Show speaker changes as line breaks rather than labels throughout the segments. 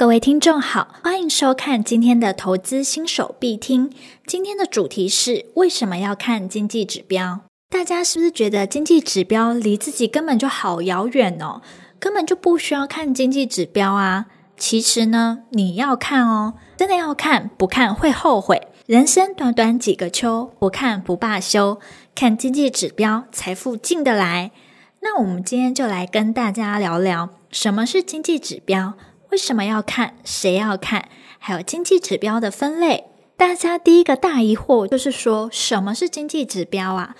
各位听众好，欢迎收看今天的投资新手必听。今天的主题是为什么要看经济指标？大家是不是觉得经济指标离自己根本就好遥远哦？根本就不需要看经济指标啊？其实呢，你要看哦，真的要看，不看会后悔。人生短短几个秋，不看不罢休。看经济指标，财富进得来。那我们今天就来跟大家聊聊什么是经济指标。为什么要看？谁要看？还有经济指标的分类，大家第一个大疑惑就是说，什么是经济指标啊？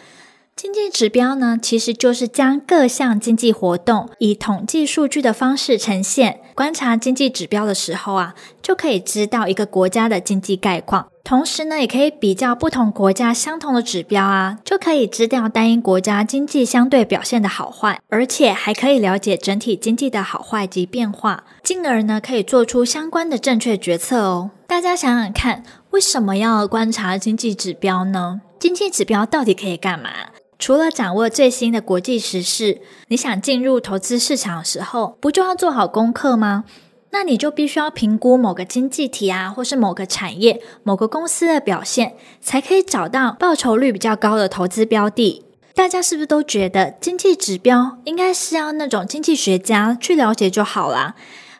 经济指标呢，其实就是将各项经济活动以统计数据的方式呈现。观察经济指标的时候啊，就可以知道一个国家的经济概况。同时呢，也可以比较不同国家相同的指标啊，就可以知道单一国家经济相对表现的好坏，而且还可以了解整体经济的好坏及变化，进而呢，可以做出相关的正确决策哦。大家想想看，为什么要观察经济指标呢？经济指标到底可以干嘛？除了掌握最新的国际时事，你想进入投资市场的时候，不就要做好功课吗？那你就必须要评估某个经济体啊，或是某个产业、某个公司的表现，才可以找到报酬率比较高的投资标的。大家是不是都觉得经济指标应该是要那种经济学家去了解就好啦？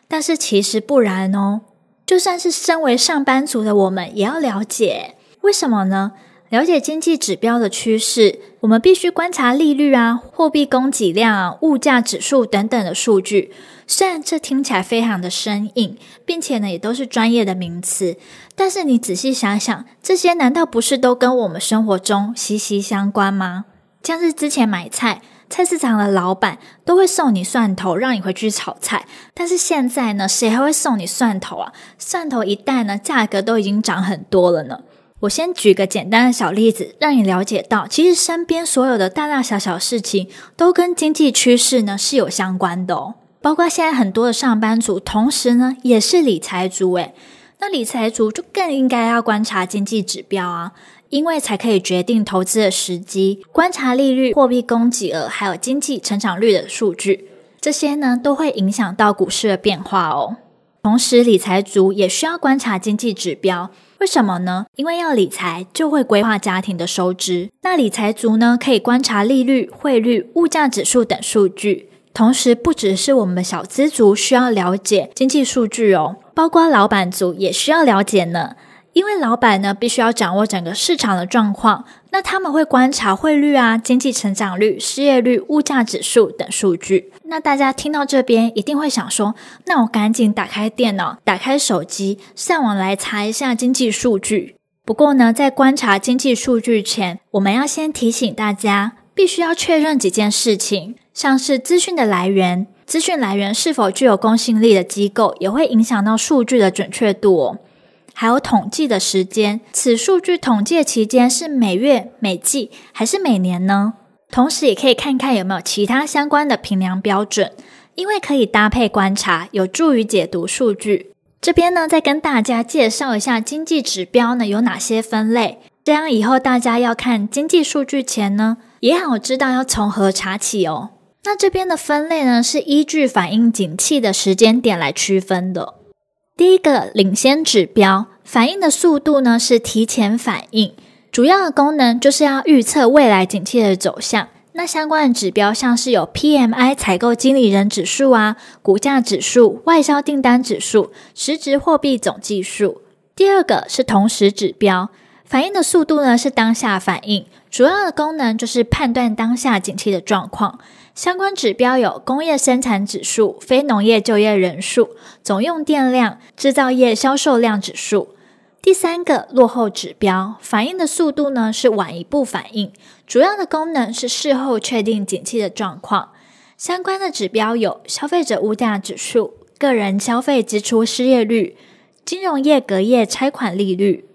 但是其实不然哦，就算是身为上班族的我们，也要了解。为什么呢？了解经济指标的趋势，我们必须观察利率啊、货币供给量啊、物价指数等等的数据。虽然这听起来非常的生硬，并且呢也都是专业的名词，但是你仔细想想，这些难道不是都跟我们生活中息息相关吗？像是之前买菜，菜市场的老板都会送你蒜头，让你回去炒菜。但是现在呢，谁还会送你蒜头啊？蒜头一袋呢，价格都已经涨很多了呢。我先举个简单的小例子，让你了解到，其实身边所有的大大小小事情都跟经济趋势呢是有相关的哦。包括现在很多的上班族，同时呢也是理财族诶，那理财族就更应该要观察经济指标啊，因为才可以决定投资的时机。观察利率、货币供给额，还有经济成长率的数据，这些呢都会影响到股市的变化哦。同时，理财族也需要观察经济指标。为什么呢？因为要理财，就会规划家庭的收支。那理财族呢，可以观察利率、汇率、物价指数等数据。同时，不只是我们的小资族需要了解经济数据哦，包括老板族也需要了解呢。因为老板呢，必须要掌握整个市场的状况，那他们会观察汇率啊、经济成长率、失业率、物价指数等数据。那大家听到这边一定会想说，那我赶紧打开电脑、打开手机，上网来查一下经济数据。不过呢，在观察经济数据前，我们要先提醒大家，必须要确认几件事情，像是资讯的来源，资讯来源是否具有公信力的机构，也会影响到数据的准确度哦。还有统计的时间，此数据统计的期间是每月、每季还是每年呢？同时也可以看看有没有其他相关的评量标准，因为可以搭配观察，有助于解读数据。这边呢，再跟大家介绍一下经济指标呢有哪些分类，这样以后大家要看经济数据前呢，也好知道要从何查起哦。那这边的分类呢，是依据反映景气的时间点来区分的。第一个领先指标，反应的速度呢是提前反应，主要的功能就是要预测未来景气的走向。那相关的指标像是有 PMI 采购经理人指数啊、股价指数、外销订单指数、实质货币总计数。第二个是同时指标，反应的速度呢是当下反应，主要的功能就是判断当下景气的状况。相关指标有工业生产指数、非农业就业人数、总用电量、制造业销售量指数。第三个落后指标，反应的速度呢是晚一步反应，主要的功能是事后确定景气的状况。相关的指标有消费者物价指数、个人消费支出失业率、金融业隔夜拆款利率。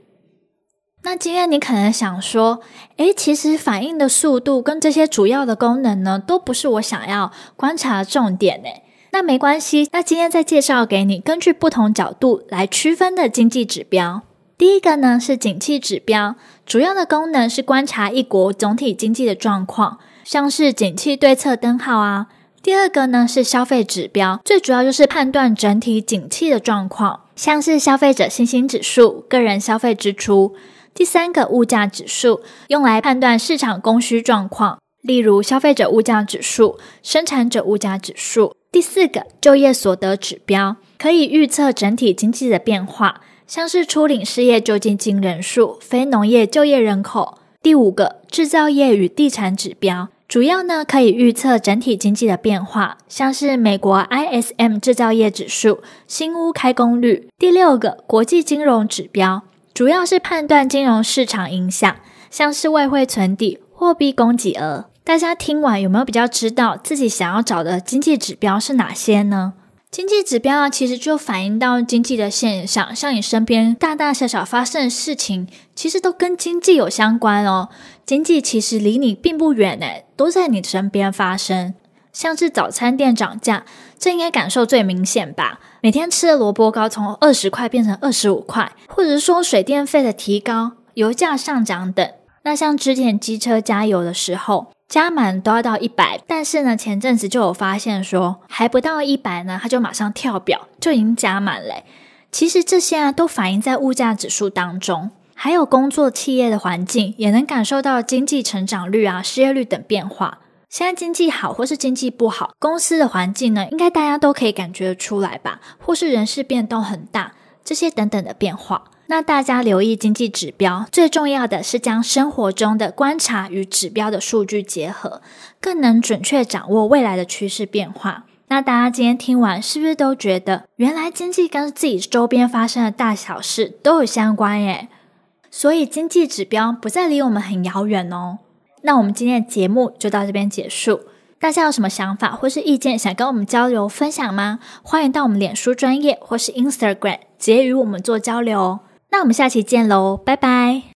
那今天你可能想说，诶，其实反应的速度跟这些主要的功能呢，都不是我想要观察的重点诶。那没关系，那今天再介绍给你，根据不同角度来区分的经济指标。第一个呢是景气指标，主要的功能是观察一国总体经济的状况，像是景气对策灯号啊、第二个呢是消费指标，最主要就是判断整体景气的状况，像是消费者信心指数、个人消费支出。第三个物价指数用来判断市场供需状况，例如消费者物价指数、生产者物价指数。第四个就业所得指标可以预测整体经济的变化，像是初领失业救济金人数、非农业就业人口。第五个制造业与地产指标。主要呢可以预测整体经济的变化，像是美国 ISM 制造业指数、新屋开工率。第六个国际金融指标，主要是判断金融市场影响，像是外汇存底、货币供给额。大家听完有没有比较知道自己想要找的经济指标是哪些呢？经济指标啊，其实就反映到经济的现象，像你身边大大小小发生的事情，其实都跟经济有相关哦。经济其实离你并不远诶，都在你身边发生。像是早餐店涨价，这应该感受最明显吧？每天吃的萝卜糕从二十块变成二十五块，或者说水电费的提高、油价上涨等。那像之前机车加油的时候，加满都要到一百，但是呢，前阵子就有发现说，还不到一百呢，它就马上跳表，就已经加满嘞。其实这些啊，都反映在物价指数当中，还有工作企业的环境，也能感受到经济成长率啊、失业率等变化。现在经济好或是经济不好，公司的环境呢，应该大家都可以感觉出来吧？或是人事变动很大，这些等等的变化。那大家留意经济指标，最重要的是将生活中的观察与指标的数据结合，更能准确掌握未来的趋势变化。那大家今天听完，是不是都觉得原来经济跟自己周边发生的大小事都有相关耶？所以经济指标不再离我们很遥远哦。那我们今天的节目就到这边结束。大家有什么想法或是意见想跟我们交流分享吗？欢迎到我们脸书专业或是 Instagram 直接与我们做交流。那我们下期见喽，拜拜。